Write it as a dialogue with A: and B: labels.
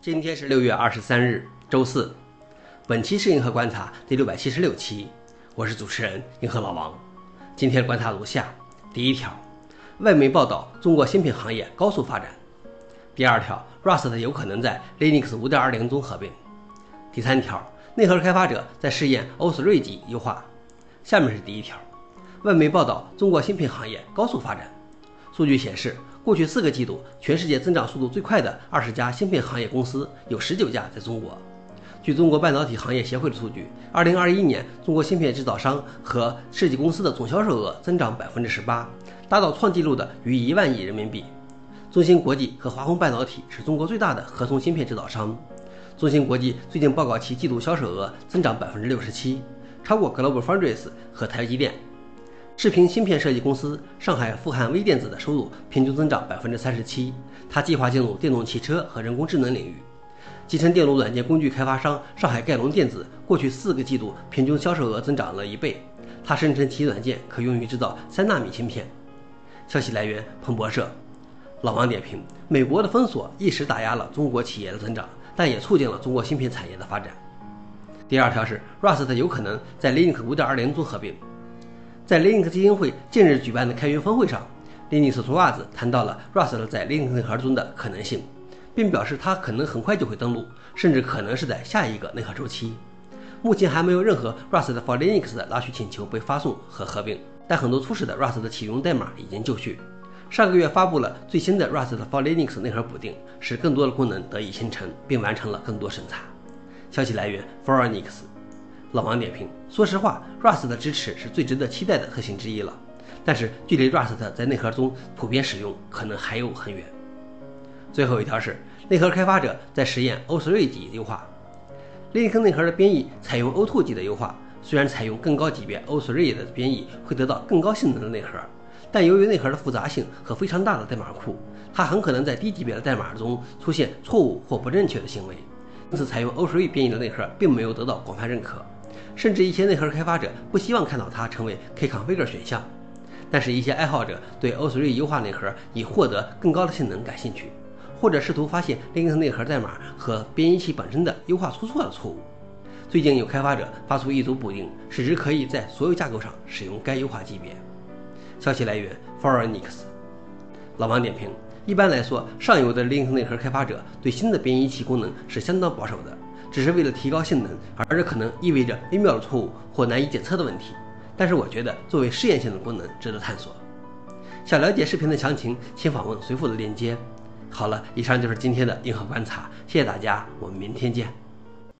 A: 今天是六月二十三日，周四。本期是银河观察第六百七十六期，我是主持人银河老王。今天观察如下：第一条，外媒报道中国芯片行业高速发展；第二条，Rust 有可能在 Linux 5.20中合并；第三条，内核开发者在试验 O3 级优化。下面是第一条，外媒报道中国芯片行业高速发展。数据显示，过去四个季度，全世界增长速度最快的二十家芯片行业公司有十九家在中国。据中国半导体行业协会的数据，二零二一年中国芯片制造商和设计公司的总销售额增长百分之十八，达到创纪录的逾一万亿人民币。中芯国际和华虹半导体是中国最大的合同芯片制造商。中芯国际最近报告其季度销售额增长百分之六十七，超过 Global Foundries 和台积电。视频芯片设计公司上海富瀚微电子的收入平均增长百分之三十七。他计划进入电动汽车和人工智能领域。集成电路软件工具开发商上海盖龙电子过去四个季度平均销售额增长了一倍。他声称其软件可用于制造三纳米芯片。消息来源：彭博社。老王点评：美国的封锁一时打压了中国企业的增长，但也促进了中国芯片产业的发展。第二条是，Rust 有可能在 Linux 5.20中合并。在 Linux 基金会近日举办的开源峰会上，Linux 兔袜子谈到了 Rust 在 Linux 内核中的可能性，并表示它可能很快就会登陆，甚至可能是在下一个内核周期。目前还没有任何 Rust for Linux 的拉取请求被发送和合并，但很多初始的 Rust 的启用代码已经就绪。上个月发布了最新的 Rust for Linux 内核补丁，使更多的功能得以形成，并完成了更多审查。消息来源 f o r e n i x 老王点评：说实话，Rust 的支持是最值得期待的特性之一了，但是距离 Rust 在内核中普遍使用可能还有很远。最后一条是内核开发者在实验 Osri 级优化，Linux 内核的编译采用 O2 级的优化，虽然采用更高级别 O3 的编译会得到更高性能的内核，但由于内核的复杂性和非常大的代码库，它很可能在低级别的代码中出现错误或不正确的行为，因此采用 O3 编译的内核并没有得到广泛认可。甚至一些内核开发者不希望看到它成为 Kconfig 选项，但是，一些爱好者对 O3 优化内核以获得更高的性能感兴趣，或者试图发现 Linux 内核代码和编译器本身的优化出错的错误。最近有开发者发出一组补丁，使之可以在所有架构上使用该优化级别。消息来源 f o r e n i x 老王点评：一般来说，上游的 Linux 内核开发者对新的编译器功能是相当保守的。只是为了提高性能，而这可能意味着微妙的错误或难以检测的问题。但是我觉得作为试验性的功能值得探索。想了解视频的详情，请访问随附的链接。好了，以上就是今天的硬核观察，谢谢大家，我们明天见。